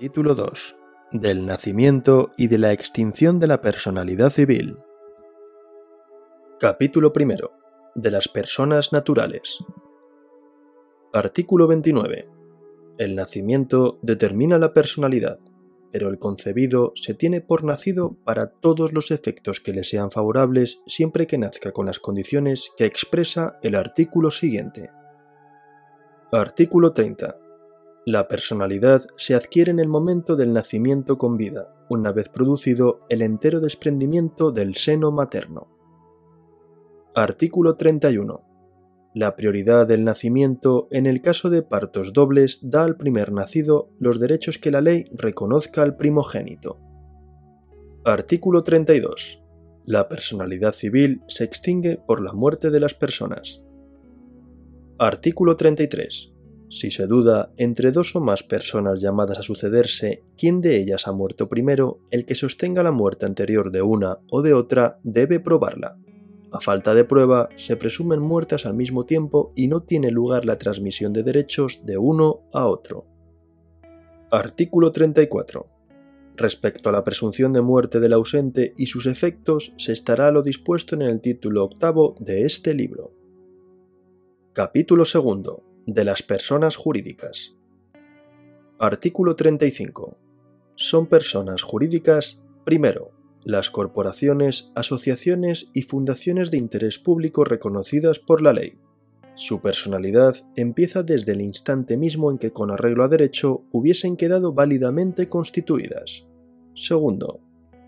Título 2. Del nacimiento y de la extinción de la personalidad civil. Capítulo 1. De las personas naturales. Artículo 29. El nacimiento determina la personalidad, pero el concebido se tiene por nacido para todos los efectos que le sean favorables siempre que nazca con las condiciones que expresa el artículo siguiente. Artículo 30. La personalidad se adquiere en el momento del nacimiento con vida, una vez producido el entero desprendimiento del seno materno. Artículo 31. La prioridad del nacimiento en el caso de partos dobles da al primer nacido los derechos que la ley reconozca al primogénito. Artículo 32. La personalidad civil se extingue por la muerte de las personas. Artículo 33 si se duda entre dos o más personas llamadas a sucederse quién de ellas ha muerto primero, el que sostenga la muerte anterior de una o de otra debe probarla. A falta de prueba, se presumen muertas al mismo tiempo y no tiene lugar la transmisión de derechos de uno a otro. Artículo 34. Respecto a la presunción de muerte del ausente y sus efectos, se estará lo dispuesto en el título octavo de este libro. Capítulo segundo de las personas jurídicas. Artículo 35. Son personas jurídicas, primero, las corporaciones, asociaciones y fundaciones de interés público reconocidas por la ley. Su personalidad empieza desde el instante mismo en que con arreglo a derecho hubiesen quedado válidamente constituidas. Segundo,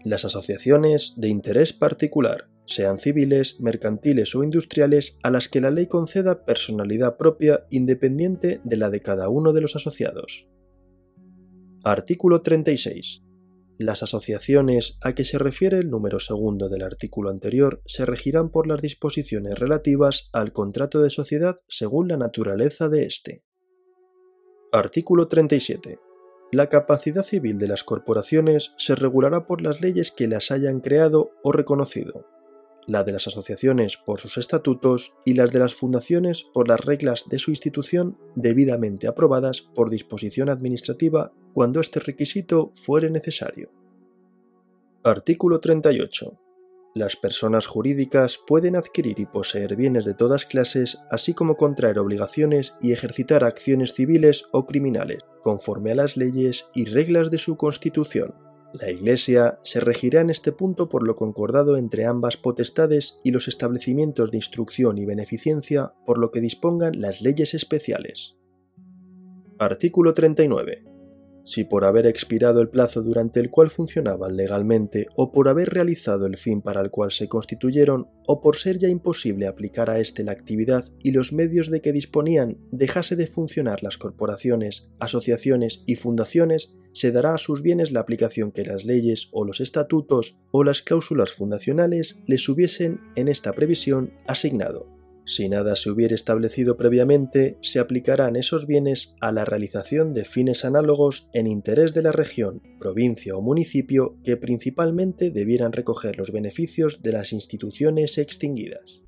las asociaciones de interés particular, sean civiles, mercantiles o industriales, a las que la ley conceda personalidad propia independiente de la de cada uno de los asociados. Artículo 36. Las asociaciones a que se refiere el número segundo del artículo anterior se regirán por las disposiciones relativas al contrato de sociedad según la naturaleza de éste. Artículo 37. La capacidad civil de las corporaciones se regulará por las leyes que las hayan creado o reconocido la de las asociaciones por sus estatutos y las de las fundaciones por las reglas de su institución debidamente aprobadas por disposición administrativa cuando este requisito fuere necesario. Artículo 38. Las personas jurídicas pueden adquirir y poseer bienes de todas clases, así como contraer obligaciones y ejercitar acciones civiles o criminales, conforme a las leyes y reglas de su constitución, la Iglesia se regirá en este punto por lo concordado entre ambas potestades y los establecimientos de instrucción y beneficencia por lo que dispongan las leyes especiales. Artículo 39. Si por haber expirado el plazo durante el cual funcionaban legalmente o por haber realizado el fin para el cual se constituyeron o por ser ya imposible aplicar a éste la actividad y los medios de que disponían dejase de funcionar las corporaciones, asociaciones y fundaciones, se dará a sus bienes la aplicación que las leyes o los estatutos o las cláusulas fundacionales les hubiesen en esta previsión asignado. Si nada se hubiera establecido previamente, se aplicarán esos bienes a la realización de fines análogos en interés de la región, provincia o municipio que principalmente debieran recoger los beneficios de las instituciones extinguidas.